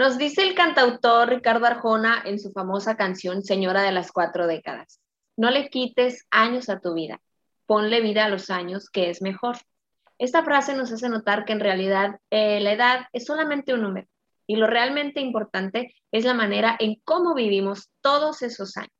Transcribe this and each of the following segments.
Nos dice el cantautor Ricardo Arjona en su famosa canción Señora de las Cuatro Décadas, no le quites años a tu vida, ponle vida a los años que es mejor. Esta frase nos hace notar que en realidad eh, la edad es solamente un número y lo realmente importante es la manera en cómo vivimos todos esos años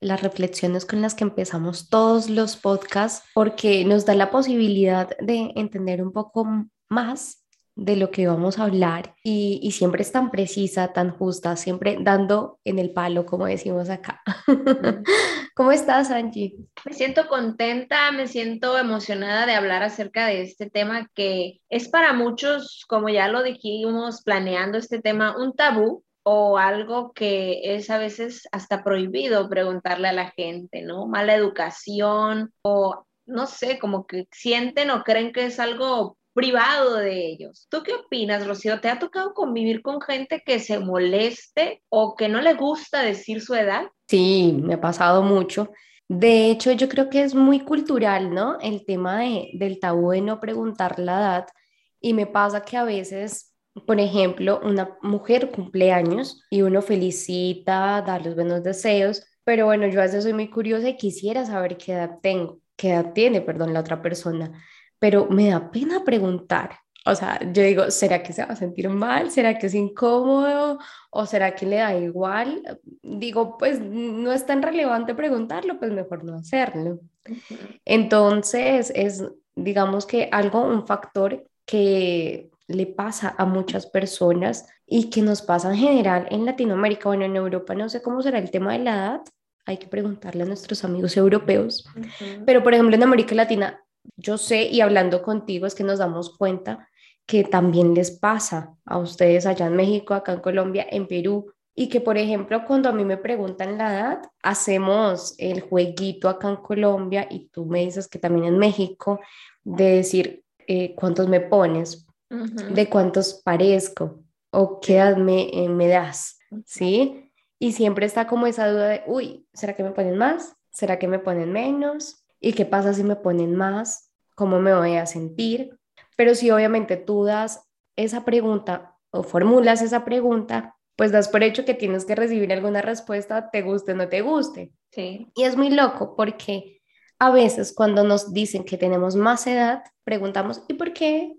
las reflexiones con las que empezamos todos los podcasts porque nos da la posibilidad de entender un poco más de lo que vamos a hablar y, siempre es tan precisa, tan justa, siempre dando en el palo, como decimos acá. ¿Cómo estás, Angie? Me siento contenta, me siento emocionada de hablar acerca de este tema que es para muchos, como ya lo dijimos planeando este tema, un tabú, o algo que es a veces hasta prohibido preguntarle a la gente, ¿no? Mala educación o no sé, como que sienten o creen que es algo privado de ellos. ¿Tú qué opinas, Rocío? ¿Te ha tocado convivir con gente que se moleste o que no le gusta decir su edad? Sí, me ha pasado mucho. De hecho, yo creo que es muy cultural, ¿no? El tema de, del tabú de no preguntar la edad. Y me pasa que a veces por ejemplo, una mujer cumple años y uno felicita, da los buenos deseos, pero bueno, yo a veces soy muy curiosa y quisiera saber qué edad tengo, qué edad tiene, perdón, la otra persona, pero me da pena preguntar. O sea, yo digo, ¿será que se va a sentir mal? ¿Será que es incómodo? ¿O será que le da igual? Digo, pues no es tan relevante preguntarlo, pues mejor no hacerlo. Entonces, es, digamos que algo, un factor que le pasa a muchas personas y que nos pasa en general en Latinoamérica, bueno, en Europa no sé cómo será el tema de la edad, hay que preguntarle a nuestros amigos europeos, pero por ejemplo en América Latina, yo sé y hablando contigo es que nos damos cuenta que también les pasa a ustedes allá en México, acá en Colombia, en Perú, y que por ejemplo cuando a mí me preguntan la edad, hacemos el jueguito acá en Colombia y tú me dices que también en México, de decir eh, cuántos me pones, de cuántos parezco o qué edad me, eh, me das, ¿sí? Y siempre está como esa duda de, uy, ¿será que me ponen más? ¿Será que me ponen menos? ¿Y qué pasa si me ponen más? ¿Cómo me voy a sentir? Pero si obviamente tú das esa pregunta o formulas esa pregunta, pues das por hecho que tienes que recibir alguna respuesta, te guste o no te guste. Sí. Y es muy loco porque a veces cuando nos dicen que tenemos más edad, preguntamos, ¿y por qué?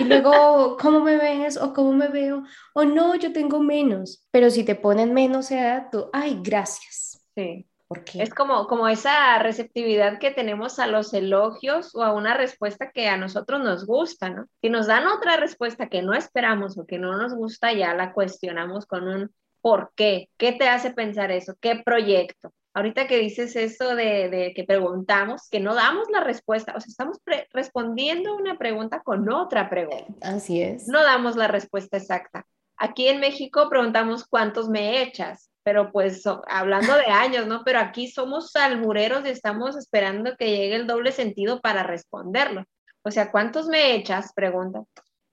Y luego, ¿cómo me ves? O ¿cómo me veo? O no, yo tengo menos. Pero si te ponen menos edad, tú, ay, gracias. Sí. Es como, como esa receptividad que tenemos a los elogios o a una respuesta que a nosotros nos gusta, ¿no? Si nos dan otra respuesta que no esperamos o que no nos gusta, ya la cuestionamos con un ¿por qué? ¿Qué te hace pensar eso? ¿Qué proyecto? Ahorita que dices eso de, que preguntamos, que no damos la respuesta, o sea, estamos respondiendo una pregunta con otra pregunta. Así es. No damos la respuesta exacta. Aquí en México preguntamos cuántos me echas, pero pues hablando de años, ¿no? Pero aquí somos albureros y estamos esperando que llegue el doble sentido para responderlo. O sea, ¿cuántos me echas? Pregunta.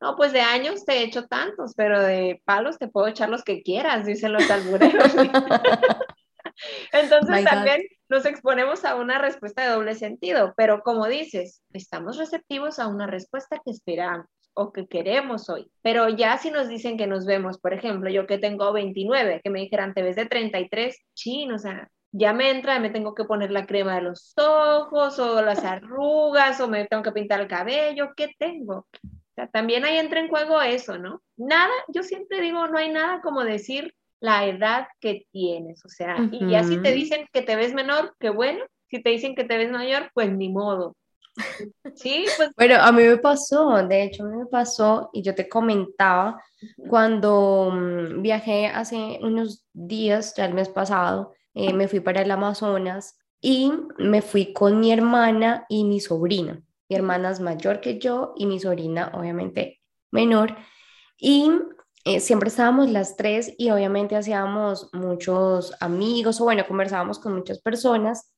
No, pues de años te he hecho tantos, pero de palos te puedo echar los que quieras, dicen los albureros. Entonces también nos exponemos a una respuesta de doble sentido, pero como dices, estamos receptivos a una respuesta que esperamos o que queremos hoy. Pero ya si nos dicen que nos vemos, por ejemplo, yo que tengo 29, que me dijeran, te ves de 33, chin, o sea, ya me entra, me tengo que poner la crema de los ojos o las arrugas o me tengo que pintar el cabello, ¿qué tengo? O sea, también ahí entra en juego eso, ¿no? Nada, yo siempre digo, no hay nada como decir, la edad que tienes, o sea, y ya si te dicen que te ves menor, qué bueno, si te dicen que te ves mayor, pues ni modo. Sí, pues. Bueno, a mí me pasó, de hecho, a mí me pasó, y yo te comentaba, cuando mm, viajé hace unos días, ya el mes pasado, eh, me fui para el Amazonas y me fui con mi hermana y mi sobrina. Mi hermana es mayor que yo y mi sobrina, obviamente, menor. Y eh, siempre estábamos las tres y obviamente hacíamos muchos amigos o bueno, conversábamos con muchas personas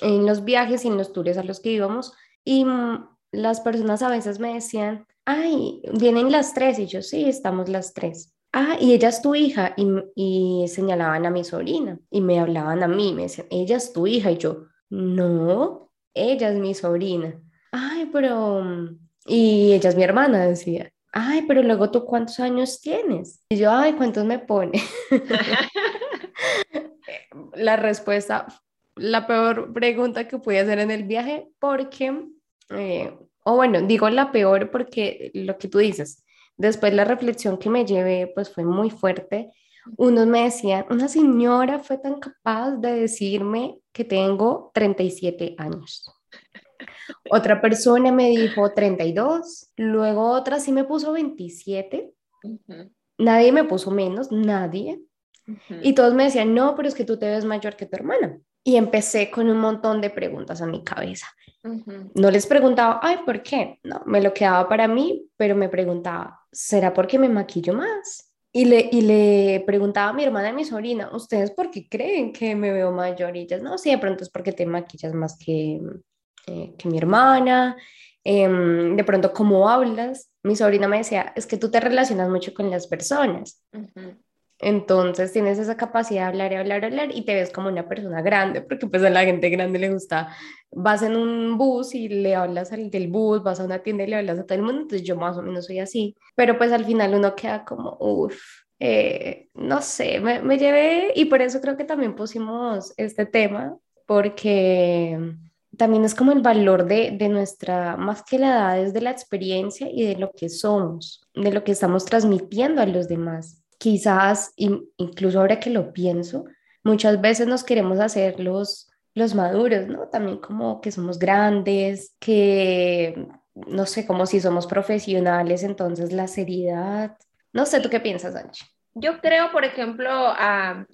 en los viajes y en los tours a los que íbamos y mm, las personas a veces me decían, ay, vienen las tres y yo sí, estamos las tres. Ah, y ella es tu hija y, y señalaban a mi sobrina y me hablaban a mí, me decían, ella es tu hija y yo, no, ella es mi sobrina. Ay, pero... Mm, y ella es mi hermana, decía ay, pero luego tú cuántos años tienes? Y yo, ay, ¿cuántos me pone? la respuesta, la peor pregunta que pude hacer en el viaje, porque, eh, o bueno, digo la peor porque lo que tú dices, después la reflexión que me llevé, pues fue muy fuerte. Unos me decían, una señora fue tan capaz de decirme que tengo 37 años. Otra persona me dijo 32, luego otra sí me puso 27. Nadie me puso menos, nadie. Y todos me decían, no, pero es que tú te ves mayor que tu hermana. Y empecé con un montón de preguntas en mi cabeza. No les preguntaba, ay, ¿por qué? No, me lo quedaba para mí, pero me preguntaba, ¿será porque me maquillo más? Y le, y le preguntaba a mi hermana y a mi sobrina, ¿ustedes por qué creen que me veo mayor? Y ellas, no, sí, de pronto es porque te maquillas más que, eh, que mi hermana, em, de pronto cómo hablas. Mi sobrina me decía, es que tú te relacionas mucho con las personas. Entonces tienes esa capacidad de hablar y hablar y hablar y te ves como una persona grande, porque pues a la gente grande le gusta, vas en un bus y le hablas al del bus, vas a una tienda y le hablas a todo el mundo, entonces yo más o menos soy así, pero pues al final uno queda como, uff, eh, no sé, me, me llevé y por eso creo que también pusimos este tema, porque también es como el valor de, de, nuestra, más que la edad, es de la experiencia y de lo que somos, de lo que estamos transmitiendo a los demás. Quizás, incluso ahora que lo pienso, muchas veces nos queremos hacer los, los maduros, ¿no? También como que somos grandes, que, no sé, como si somos profesionales, entonces la seriedad. No sé, ¿tú qué piensas, Anchi? Yo creo, por ejemplo,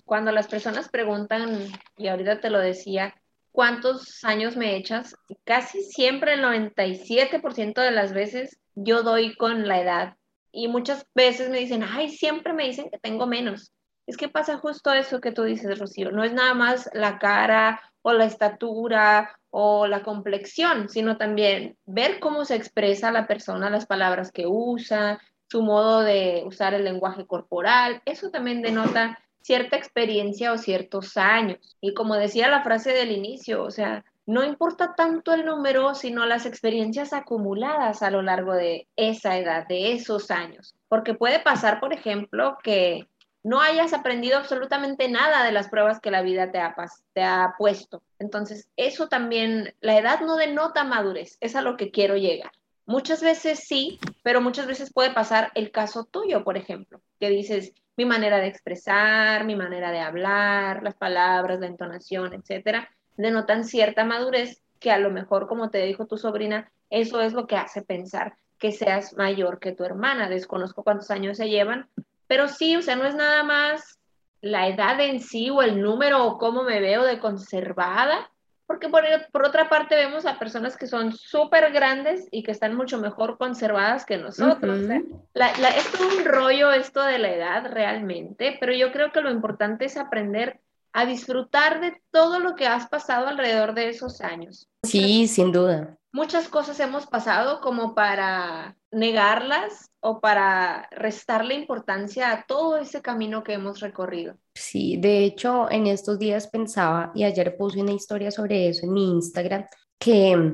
cuando las personas preguntan, y ahorita te lo decía, cuántos años me echas, casi siempre el 97% de las veces yo doy con la edad. Y muchas veces me dicen, ay, siempre me dicen que tengo menos. Es que pasa justo eso que tú dices, Rocío. No es nada más la cara o la estatura o la complexión, sino también ver cómo se expresa la persona, las palabras que usa, su modo de usar el lenguaje corporal. Eso también denota cierta experiencia o ciertos años. Y como decía la frase del inicio, o sea, no importa tanto el número, sino las experiencias acumuladas a lo largo de esa edad, de esos años. Porque puede pasar, por ejemplo, que no hayas aprendido absolutamente nada de las pruebas que la vida te ha, te ha puesto. Entonces, eso también, la edad no denota madurez, es a lo que quiero llegar. Muchas veces sí, pero muchas veces puede pasar el caso tuyo, por ejemplo, que dices, mi manera de expresar, mi manera de hablar, las palabras, la entonación, etcétera, denotan cierta madurez que a lo mejor, como te dijo tu sobrina, eso es lo que hace pensar que seas mayor que tu hermana. Desconozco cuántos años se llevan, pero sí, o sea, no es nada más la edad en sí o el número o cómo me veo de conservada, porque por, por otra parte vemos a personas que son súper grandes y que están mucho mejor conservadas que nosotros. es todo un rollo esto de la edad realmente, pero yo creo que lo importante es aprender a disfrutar de todo lo que has pasado alrededor de esos años. Sí, sin duda. Muchas cosas hemos pasado como para negarlas o para restarle importancia a todo ese camino que hemos recorrido. Sí, de hecho, en estos días pensaba, y ayer puse una historia sobre eso en mi Instagram, que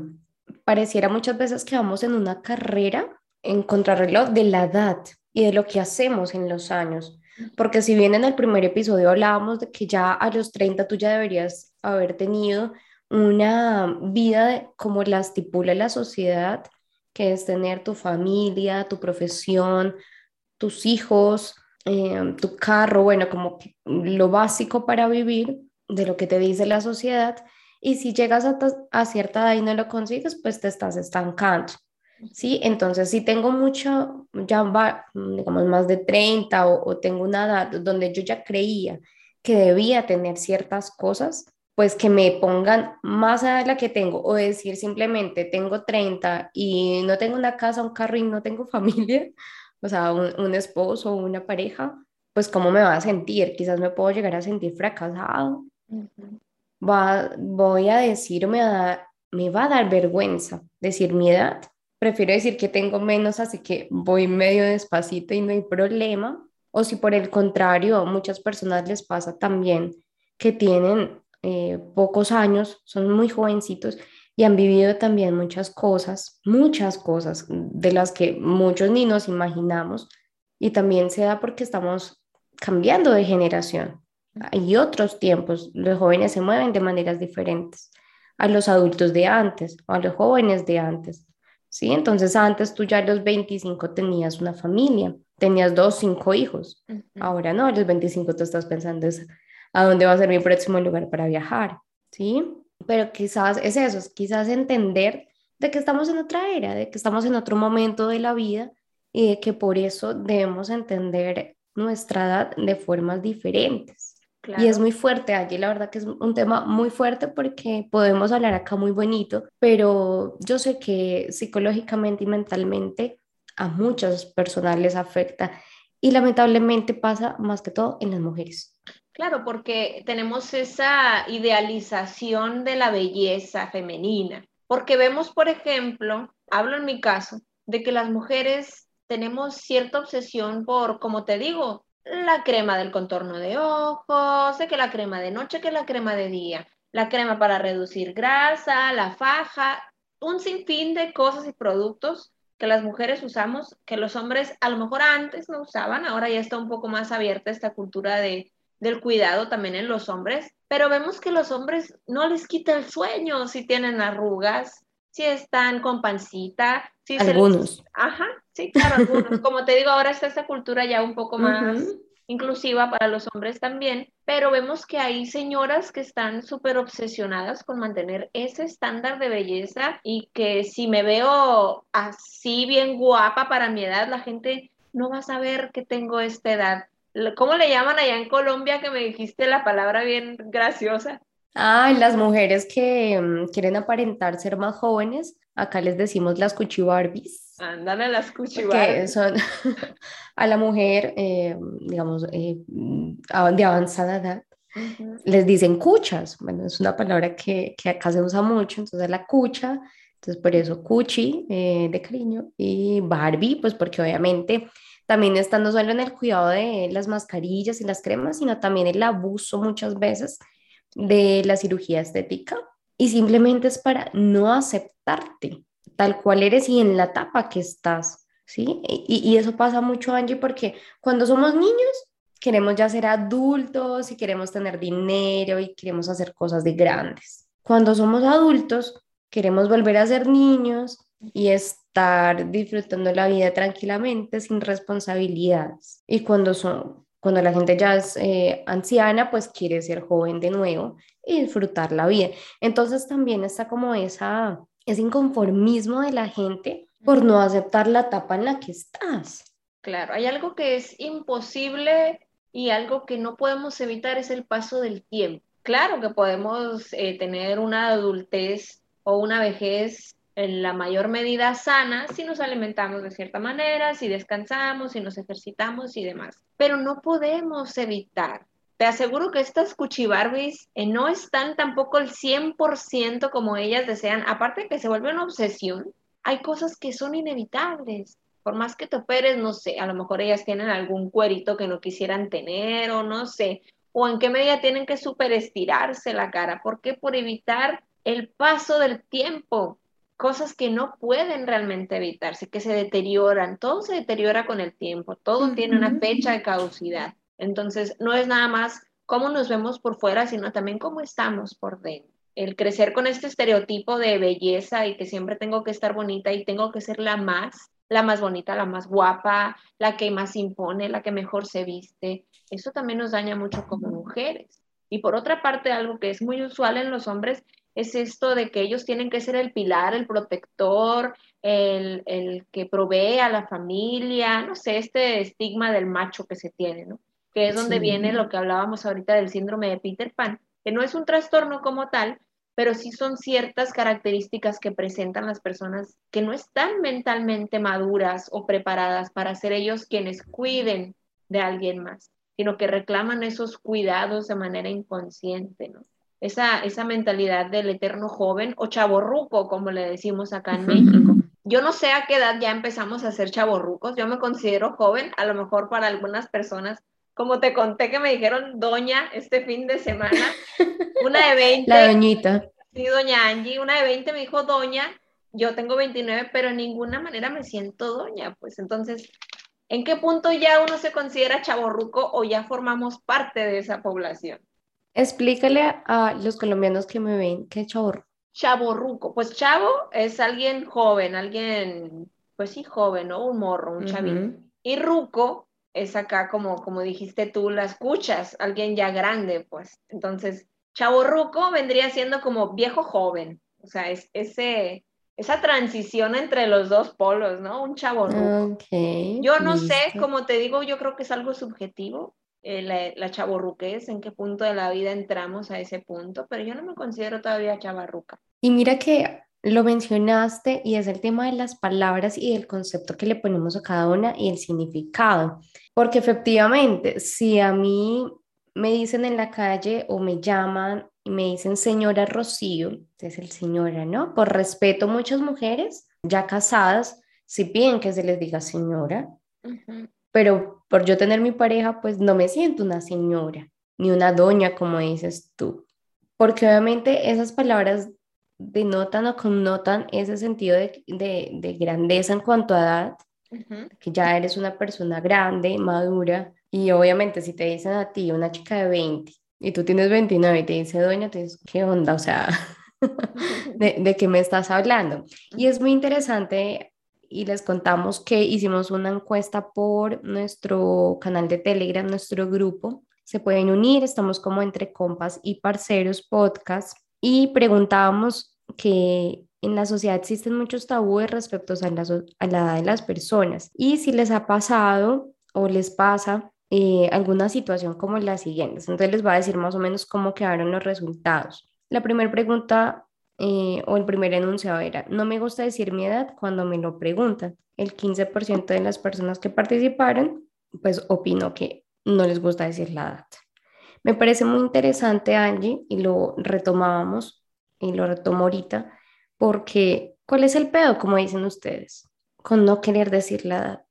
pareciera muchas veces que vamos en una carrera en contrarreloj de la edad y de lo que hacemos en los años. Porque si bien en el primer episodio hablábamos de que ya a los 30 tú ya deberías haber tenido una vida como la estipula la sociedad, que es tener tu familia, tu profesión, tus hijos, eh, tu carro, bueno, como lo básico para vivir de lo que te dice la sociedad. Y si llegas a, cierta edad y no lo consigues, pues te estás estancando. ¿sí? Entonces, si tengo mucho, ya va, digamos, más de 30 o, o, tengo una edad donde yo ya creía que debía tener ciertas cosas, pues que me pongan más a la que tengo o decir simplemente tengo 30 y no tengo una casa, un carro y no tengo familia, o sea, un, esposo o una pareja, pues cómo me va a sentir. Quizás me puedo llegar a sentir fracasado. va, voy a decir, me, da, me va a dar vergüenza decir mi edad. Prefiero decir que tengo menos, así que voy medio despacito y no hay problema. O si por el contrario, a muchas personas les pasa también que tienen eh, pocos años, son muy jovencitos y han vivido también muchas cosas, muchas cosas de las que muchos ni nos imaginamos y también se da porque estamos cambiando de generación. Hay otros tiempos, los jóvenes se mueven de maneras diferentes a los adultos de antes o a los jóvenes de antes. ¿sí? Entonces antes tú ya a los 25 tenías una familia, tenías dos, cinco hijos. Ahora no, a los 25 tú estás pensando a dónde va a ser mi próximo lugar para viajar, ¿sí? pero quizás es eso, quizás entender de que estamos en otra era, de que estamos en otro momento de la vida y de que por eso debemos entender nuestra edad de formas diferentes. Y es muy fuerte, allí la verdad que es un tema muy fuerte porque podemos hablar acá muy bonito, pero yo sé que psicológicamente y mentalmente a muchas personas les afecta y lamentablemente pasa más que todo en las mujeres. Claro, porque tenemos esa idealización de la belleza femenina, porque vemos, por ejemplo, hablo en mi caso, de que las mujeres tenemos cierta obsesión por, como te digo, la crema del contorno de ojos, sé que la crema de noche, que la crema de día, la crema para reducir grasa, la faja, un sinfín de cosas y productos que las mujeres usamos, que los hombres a lo mejor antes no usaban, ahora ya está un poco más abierta esta cultura de del cuidado también en los hombres, pero vemos que los hombres no les quita el sueño si tienen arrugas, si están con pancita, si algunos. Ajá, sí, claro, algunos. Como te digo, ahora está esta cultura ya un poco más inclusiva para los hombres también, pero vemos que hay señoras que están súper obsesionadas con mantener ese estándar de belleza y que si me veo así bien guapa para mi edad, la gente no va a saber que tengo esta edad ¿Cómo le llaman allá en Colombia que me dijiste la palabra bien graciosa? Ay, las mujeres que mm, quieren aparentar ser más jóvenes, acá les decimos las cuchibarbis. Ándale, las cuchibarbis. Que son a la mujer, eh, digamos, eh, de avanzada edad, les dicen cuchas. Bueno, es una palabra que, que, acá se usa mucho, entonces la cucha, entonces por eso cuchi eh, de cariño y Barbie, pues porque obviamente también está no solo en el cuidado de las mascarillas y las cremas, sino también el abuso muchas veces de la cirugía estética y simplemente es para no aceptarte tal cual eres y en la etapa que estás, ¿sí? Y, y eso pasa mucho, Angie, porque cuando somos niños queremos ya ser adultos y queremos tener dinero y queremos hacer cosas de grandes. Cuando somos adultos queremos volver a ser niños y estar disfrutando la vida tranquilamente sin responsabilidades. Y cuando son cuando la gente ya es eh, anciana, pues quiere ser joven de nuevo y disfrutar la vida. Entonces también está como esa, ese inconformismo de la gente por no aceptar la etapa en la que estás. Claro, hay algo que es imposible y algo que no podemos evitar es el paso del tiempo. Claro que podemos eh, tener una adultez o una vejez en la mayor medida sana si nos alimentamos de cierta manera, si descansamos, si nos ejercitamos y demás. Pero no podemos evitar. Te aseguro que estas cuchibarbis eh, no están tampoco el 100% como ellas desean. Aparte de que se vuelve una obsesión, hay cosas que son inevitables. Por más que te operes, no sé, a lo mejor ellas tienen algún cuerito que no quisieran tener o no sé, o en qué medida tienen que super estirarse la cara. ¿Por qué? Por evitar el paso del tiempo cosas que no pueden realmente evitarse, que se deterioran, todo se deteriora con el tiempo, todo tiene una fecha de caducidad. Entonces, no es nada más cómo nos vemos por fuera, sino también cómo estamos por dentro. El crecer con este estereotipo de belleza y que siempre tengo que estar bonita y tengo que ser la más, la más bonita, la más guapa, la que más impone, la que mejor se viste, eso también nos daña mucho como mujeres. Y por otra parte, algo que es muy usual en los hombres es esto de que ellos tienen que ser el pilar, el protector, el, que provee a la familia, no sé, este estigma del macho que se tiene, ¿no? Que es donde viene lo que hablábamos ahorita del síndrome de Peter Pan, que no es un trastorno como tal, pero sí son ciertas características que presentan las personas que no están mentalmente maduras o preparadas para ser ellos quienes cuiden de alguien más, sino que reclaman esos cuidados de manera inconsciente, ¿no? Esa, esa mentalidad del eterno joven o chaborruco, como le decimos acá en México. Yo no sé a qué edad ya empezamos a ser chaborrucos, yo me considero joven, a lo mejor para algunas personas como te conté que me dijeron doña este fin de semana, una de 20. La doñita. Sí, doña Angie, una de 20 me dijo doña, yo tengo 29, pero en ninguna manera me siento doña, pues entonces, ¿en qué punto ya uno se considera chaborruco o ya formamos parte de esa población? Explícale a los colombianos que me ven qué es chaborruco. Chaborruco, pues chavo es alguien joven, alguien, pues sí, joven, ¿no? Un morro, un chavito. Y ruco es acá como, como dijiste tú, la escuchas, alguien ya grande, pues. Entonces, chaborruco vendría siendo como viejo joven, o sea, es ese, esa transición entre los dos polos, ¿no? Un chaborruco. Okay, yo no sé, como te digo, yo creo que es algo subjetivo, eh, la, la chaborruquez, en qué punto de la vida entramos a ese punto, pero yo no me considero todavía chavarruca. Y mira que lo mencionaste y es el tema de las palabras y del concepto que le ponemos a cada una y el significado. Porque efectivamente, si a mí me dicen en la calle o me llaman y me dicen señora Rocío, es el señora, ¿no? Por respeto, muchas mujeres ya casadas si piden que se les diga señora, pero por yo tener mi pareja, pues no me siento una señora ni una doña, como dices tú. Porque obviamente esas palabras denotan o connotan ese sentido de, grandeza en cuanto a edad, que ya eres una persona grande, madura, y obviamente si te dicen a ti una chica de 20 y tú tienes 29 y te dice doña, te dices, ¿qué onda? O sea, ¿de, ¿de qué me estás hablando? Y es muy interesante y les contamos que hicimos una encuesta por nuestro canal de Telegram, nuestro grupo. Se pueden unir, estamos como entre compas y parceros podcast y preguntábamos que en la sociedad existen muchos tabúes respecto a la, a la edad de las personas y si les ha pasado o les pasa eh, alguna situación como la siguiente. Entonces les voy a decir más o menos cómo quedaron los resultados. La primera pregunta eh, o el primer enunciado era, no me gusta decir mi edad cuando me lo preguntan. El 15% de las personas que participaron, pues opinó que no les gusta decir la edad. Me parece muy interesante, Angie, y lo retomábamos, y lo retomo ahorita, porque ¿cuál es el pedo, como dicen ustedes, con no querer decir la edad?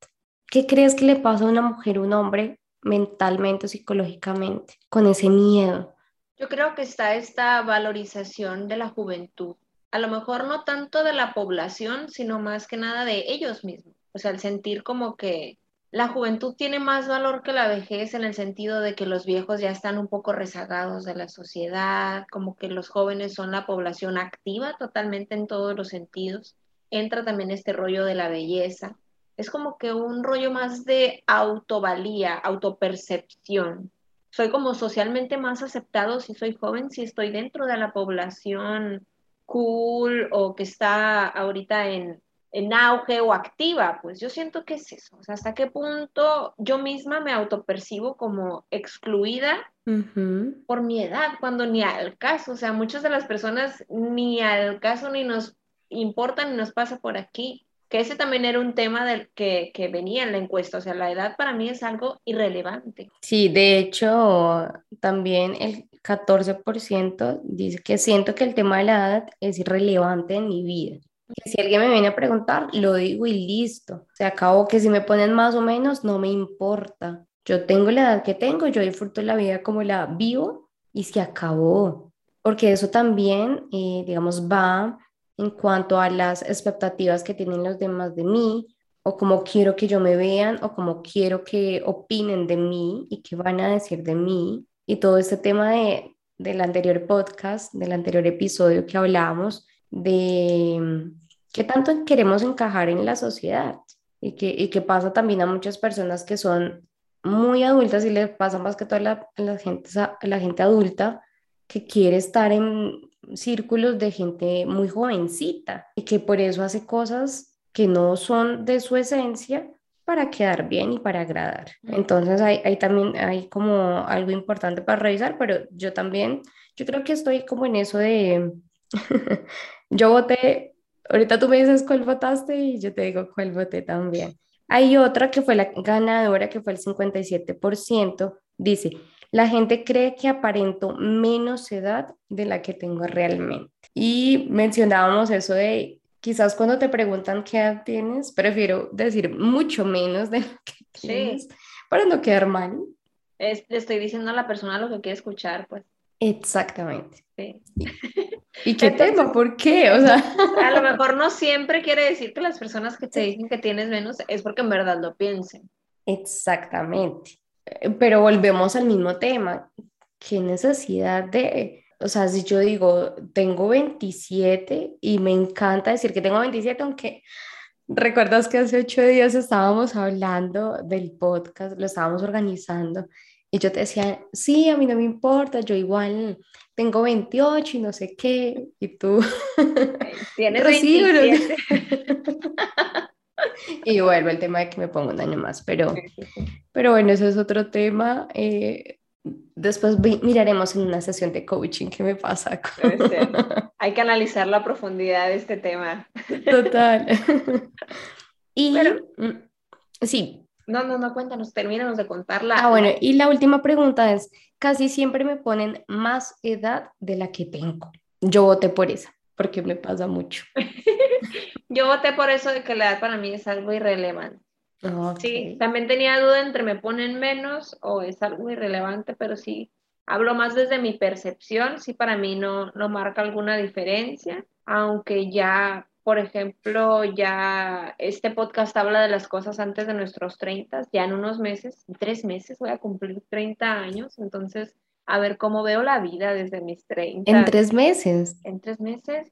¿Qué crees que le pasa a una mujer o un hombre mentalmente o psicológicamente con ese miedo? Yo creo que está esta valorización de la juventud, a lo mejor no tanto de la población, sino más que nada de ellos mismos. O sea, el sentir como que la juventud tiene más valor que la vejez en el sentido de que los viejos ya están un poco rezagados de la sociedad, como que los jóvenes son la población activa totalmente en todos los sentidos. Entra también este rollo de la belleza. Es como que un rollo más de autovalía, autopercepción. Soy como socialmente más aceptado si soy joven, si estoy dentro de la población cool o que está ahorita en, en auge o activa, pues yo siento que es eso, o sea, hasta qué punto yo misma me autopercibo como excluida por mi edad, cuando ni al caso, o sea, muchas de las personas ni al caso ni nos importa ni nos pasa por aquí, que ese también era un tema del que, que venía en la encuesta, o sea, la edad para mí es algo irrelevante. Sí, de hecho, también el 14% dice que siento que el tema de la edad es irrelevante en mi vida si alguien me viene a preguntar, lo digo y listo. Se acabó que si me ponen más o menos, no me importa. Yo tengo la edad que tengo, yo disfruto la vida como la vivo y se acabó. Porque eso también, eh, digamos, va en cuanto a las expectativas que tienen los demás de mí, o cómo quiero que yo me vean, o cómo quiero que opinen de mí y qué van a decir de mí. Y todo este tema de, del anterior podcast, del anterior episodio que hablábamos, de qué tanto queremos encajar en la sociedad y que, y que pasa también a muchas personas que son muy adultas y les pasa más que toda la, gente, la gente adulta que quiere estar en círculos de gente muy jovencita y que por eso hace cosas que no son de su esencia para quedar bien y para agradar. Entonces hay, hay también hay como algo importante para revisar, pero yo también, yo creo que estoy como en eso de yo voté, ahorita tú me dices cuál votaste y yo te digo cuál voté también. Hay otra que fue la ganadora, que fue el 57%, dice, la gente cree que aparento menos edad de la que tengo realmente. Y mencionábamos eso de quizás cuando te preguntan qué edad tienes, prefiero decir mucho menos de lo que tienes para no quedar mal. le estoy diciendo a la persona lo que quiere escuchar, pues. Exactamente. Sí. ¿Y qué tema? ¿Por qué? O sea... A lo mejor no siempre quiere decir que las personas que te dicen que tienes menos es porque en verdad lo piensen. Exactamente. Pero volvemos al mismo tema. ¿Qué necesidad de, o sea, si yo digo, tengo 27 y me encanta decir que tengo 27, aunque recuerdas que hace ocho días estábamos hablando del podcast, lo estábamos organizando y yo te decía, sí, a mí no me importa, yo igual tengo 28 y no sé qué, y tú... Tienes 27. y vuelvo el tema de que me pongo un año más, pero, pero bueno, eso es otro tema. Eh, después miraremos en una sesión de coaching qué me pasa. Hay que analizar la profundidad de este tema. Total. y mm, sí, no, no, no, cuéntanos, termínanos de contarla. Ah, bueno, y la última pregunta es, casi siempre me ponen más edad de la que tengo. Yo voté por esa, porque me pasa mucho. Yo voté por eso de que la edad para mí es algo irrelevante. Sí, también tenía duda entre me ponen menos o es algo irrelevante, pero sí, hablo más desde mi percepción, sí para mí no, no marca alguna diferencia, aunque ya por ejemplo, ya este podcast habla de las cosas antes de nuestros 30, ya en unos meses, en tres meses voy a cumplir 30 años, entonces a ver cómo veo la vida desde mis 30. ¿En tres meses? ¿En tres meses?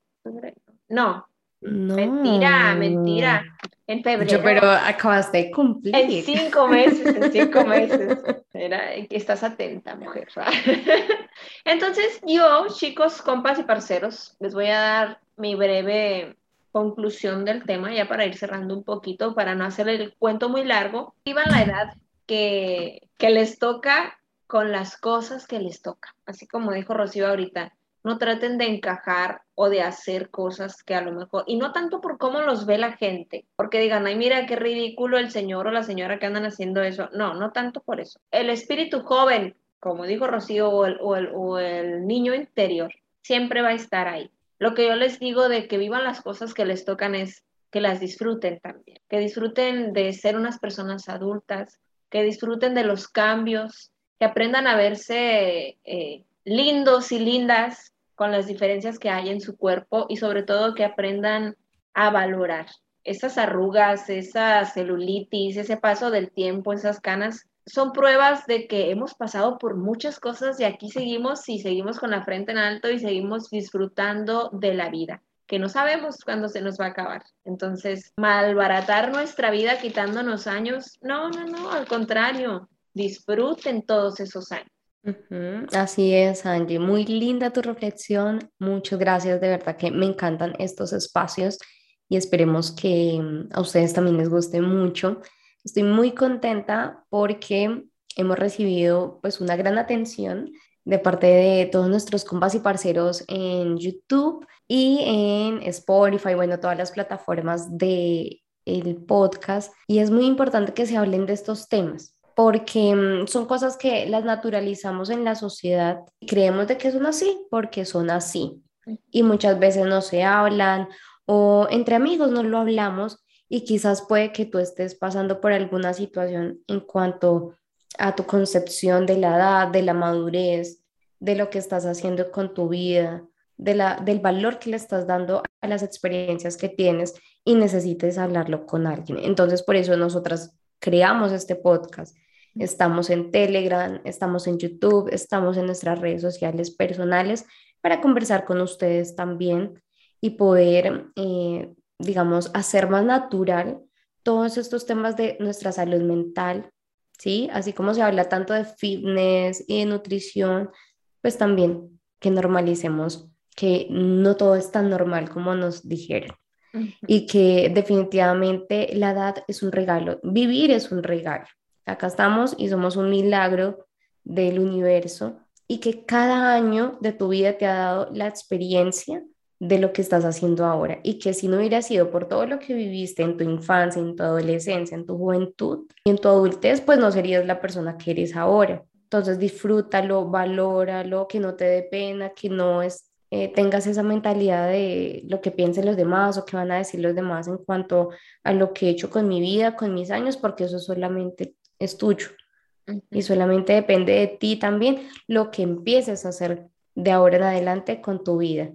No. No. Mentira, mentira. En febrero. Yo, pero acabas de cumplir. En cinco meses, en cinco meses. Era, estás atenta, mujer. Entonces, yo, chicos, compas y parceros, les voy a dar mi breve conclusión del tema, ya para ir cerrando un poquito, para no hacer el cuento muy largo, iban la edad que, que les toca con las cosas que les toca. Así como dijo Rocío ahorita, no traten de encajar o de hacer cosas que a lo mejor, y no tanto por cómo los ve la gente, porque digan, ay, mira qué ridículo el señor o la señora que andan haciendo eso. No, no tanto por eso. El espíritu joven, como dijo Rocío, o el, o el, o el niño interior, siempre va a estar ahí. Lo que yo les digo de que vivan las cosas que les tocan es que las disfruten también, que disfruten de ser unas personas adultas, que disfruten de los cambios, que aprendan a verse eh, lindos y lindas con las diferencias que hay en su cuerpo y sobre todo que aprendan a valorar esas arrugas, esa celulitis, ese paso del tiempo, esas canas, son pruebas de que hemos pasado por muchas cosas y aquí seguimos y seguimos con la frente en alto y seguimos disfrutando de la vida, que no sabemos cuándo se nos va a acabar. Entonces, malbaratar nuestra vida quitándonos años, no, no, no, al contrario, disfruten todos esos años. Así es, Angie. Muy linda tu reflexión. Muchas gracias. De verdad que me encantan estos espacios y esperemos que mm, a ustedes también les guste mucho. Estoy muy contenta porque hemos recibido pues una gran atención de parte de todos nuestros compas y parceros en YouTube y en Spotify, bueno, todas las plataformas de el podcast y es muy importante que se hablen de estos temas porque mm, son cosas que las naturalizamos en la sociedad y creemos de que son así porque son así y muchas veces no se hablan o entre amigos no lo hablamos y quizás puede que tú estés pasando por alguna situación en cuanto a tu concepción de la edad, de la madurez, de lo que estás haciendo con tu vida, de la, del valor que le estás dando a las experiencias que tienes y necesites hablarlo con alguien. Entonces, por eso nosotras creamos este podcast. Estamos en Telegram, estamos en YouTube, estamos en nuestras redes sociales personales para conversar con ustedes también y poder eh, digamos, hacer más natural todos estos temas de nuestra salud mental, ¿sí? Así como se habla tanto de fitness y de nutrición, pues también que normalicemos que no todo es tan normal como nos dijeron y que definitivamente la edad es un regalo, vivir es un regalo. Acá estamos y somos un milagro del universo y que cada año de tu vida te ha dado la experiencia de lo que estás haciendo ahora y que si no hubiera sido por todo lo que viviste en tu infancia, en tu adolescencia, en tu juventud y en tu adultez, pues no serías la persona que eres ahora. Entonces disfrútalo, valóralo, que no te dé pena, que no es, eh, tengas esa mentalidad de lo que piensen los demás o que van a decir los demás en cuanto a lo que he hecho con mi vida, con mis años, porque eso solamente es tuyo. Y solamente depende de ti también lo que empieces a hacer de ahora en adelante con tu vida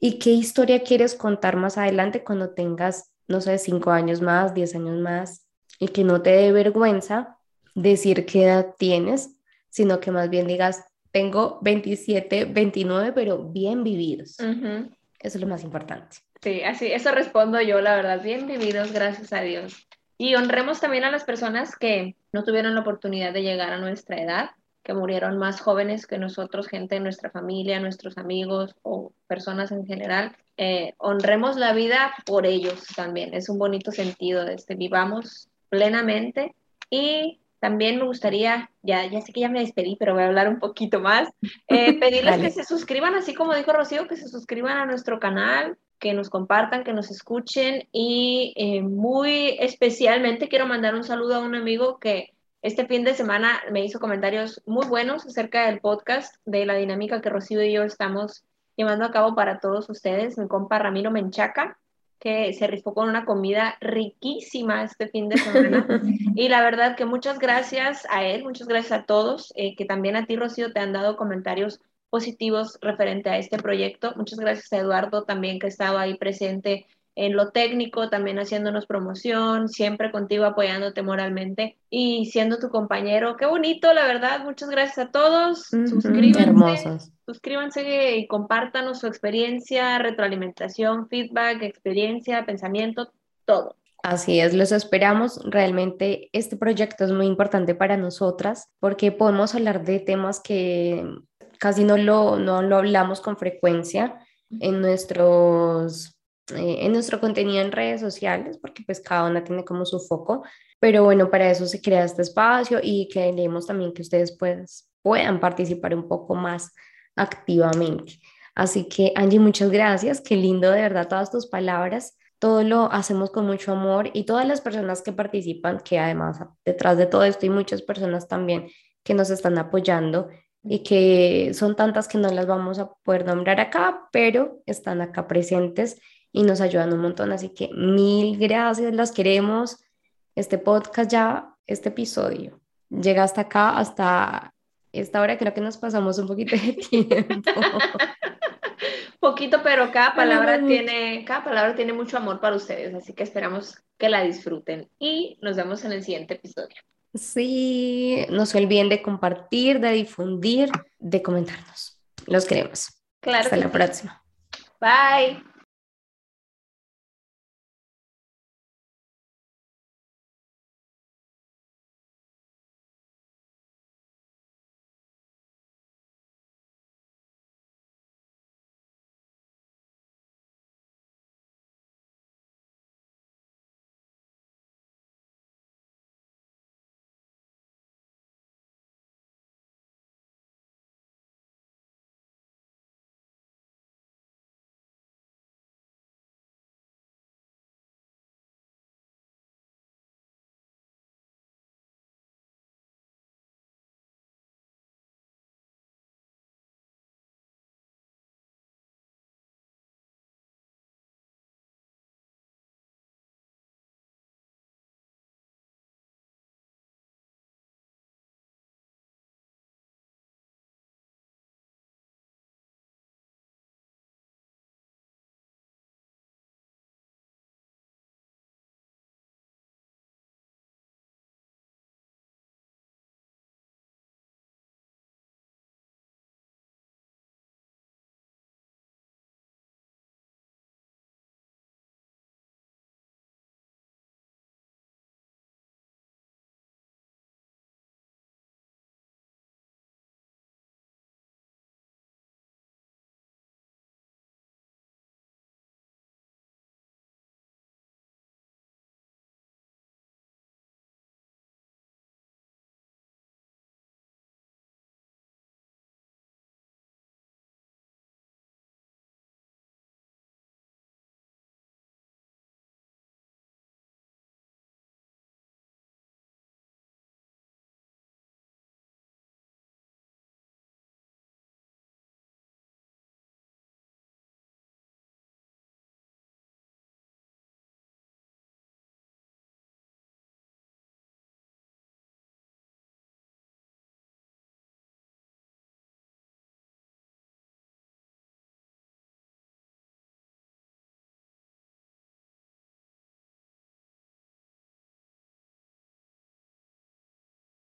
y qué historia quieres contar más adelante cuando tengas, no sé, cinco años más, diez años más, y que no te dé vergüenza decir qué edad tienes, sino que más bien digas, tengo 27, 29, pero bien vividos. Eso es lo más importante. Sí, así, eso respondo yo, la verdad, bien vividos, gracias a Dios. Y honremos también a las personas que no tuvieron la oportunidad de llegar a nuestra edad, que murieron más jóvenes que nosotros, gente de nuestra familia, nuestros amigos o personas en general. Eh, honremos la vida por ellos también. Es un bonito sentido este, vivamos plenamente y también me gustaría, ya, ya sé que ya me despedí, pero voy a hablar un poquito más, eh, pedirles que se suscriban, así como dijo Rocío, que se suscriban a nuestro canal, que nos compartan, que nos escuchen y eh, muy especialmente quiero mandar un saludo a un amigo que este fin de semana me hizo comentarios muy buenos acerca del podcast, de la dinámica que Rocío y yo estamos llevando a cabo para todos ustedes. Mi compa Ramiro Menchaca, que se rifó con una comida riquísima este fin de semana. y la verdad que muchas gracias a él, muchas gracias a todos, eh, que también a ti, Rocío, te han dado comentarios positivos referente a este proyecto. Muchas gracias a Eduardo también que estaba ahí presente en lo técnico, también haciéndonos promoción, siempre contigo apoyándote moralmente y siendo tu compañero. Qué bonito, la verdad. Muchas gracias a todos. suscríbanse, suscríbanse y compártanos su experiencia, retroalimentación, feedback, experiencia, pensamiento, todo. Así es, los esperamos. Realmente este proyecto es muy importante para nosotras porque podemos hablar de temas que casi no lo, no lo hablamos con frecuencia en nuestros eh, en nuestro contenido en redes sociales, porque pues cada una tiene como su foco, pero bueno, para eso se crea este espacio y queremos también que ustedes pues, puedan participar un poco más activamente. Así que Angie, muchas gracias, qué lindo de verdad todas tus palabras, todo lo hacemos con mucho amor y todas las personas que participan, que además detrás de todo esto hay muchas personas también que nos están apoyando y que son tantas que no las vamos a poder nombrar acá, pero están acá presentes y nos ayudan un montón. Así que mil gracias, las queremos. Este podcast ya, este episodio, llega hasta acá, hasta esta hora. Creo que nos pasamos un poquito de tiempo. Poquito, pero cada palabra tiene, cada palabra tiene mucho amor para ustedes, así que esperamos que la disfruten y nos vemos en el siguiente episodio. Sí, no se olviden de compartir, de difundir, de comentarnos. Los queremos. Claro. Hasta la próxima. Bye.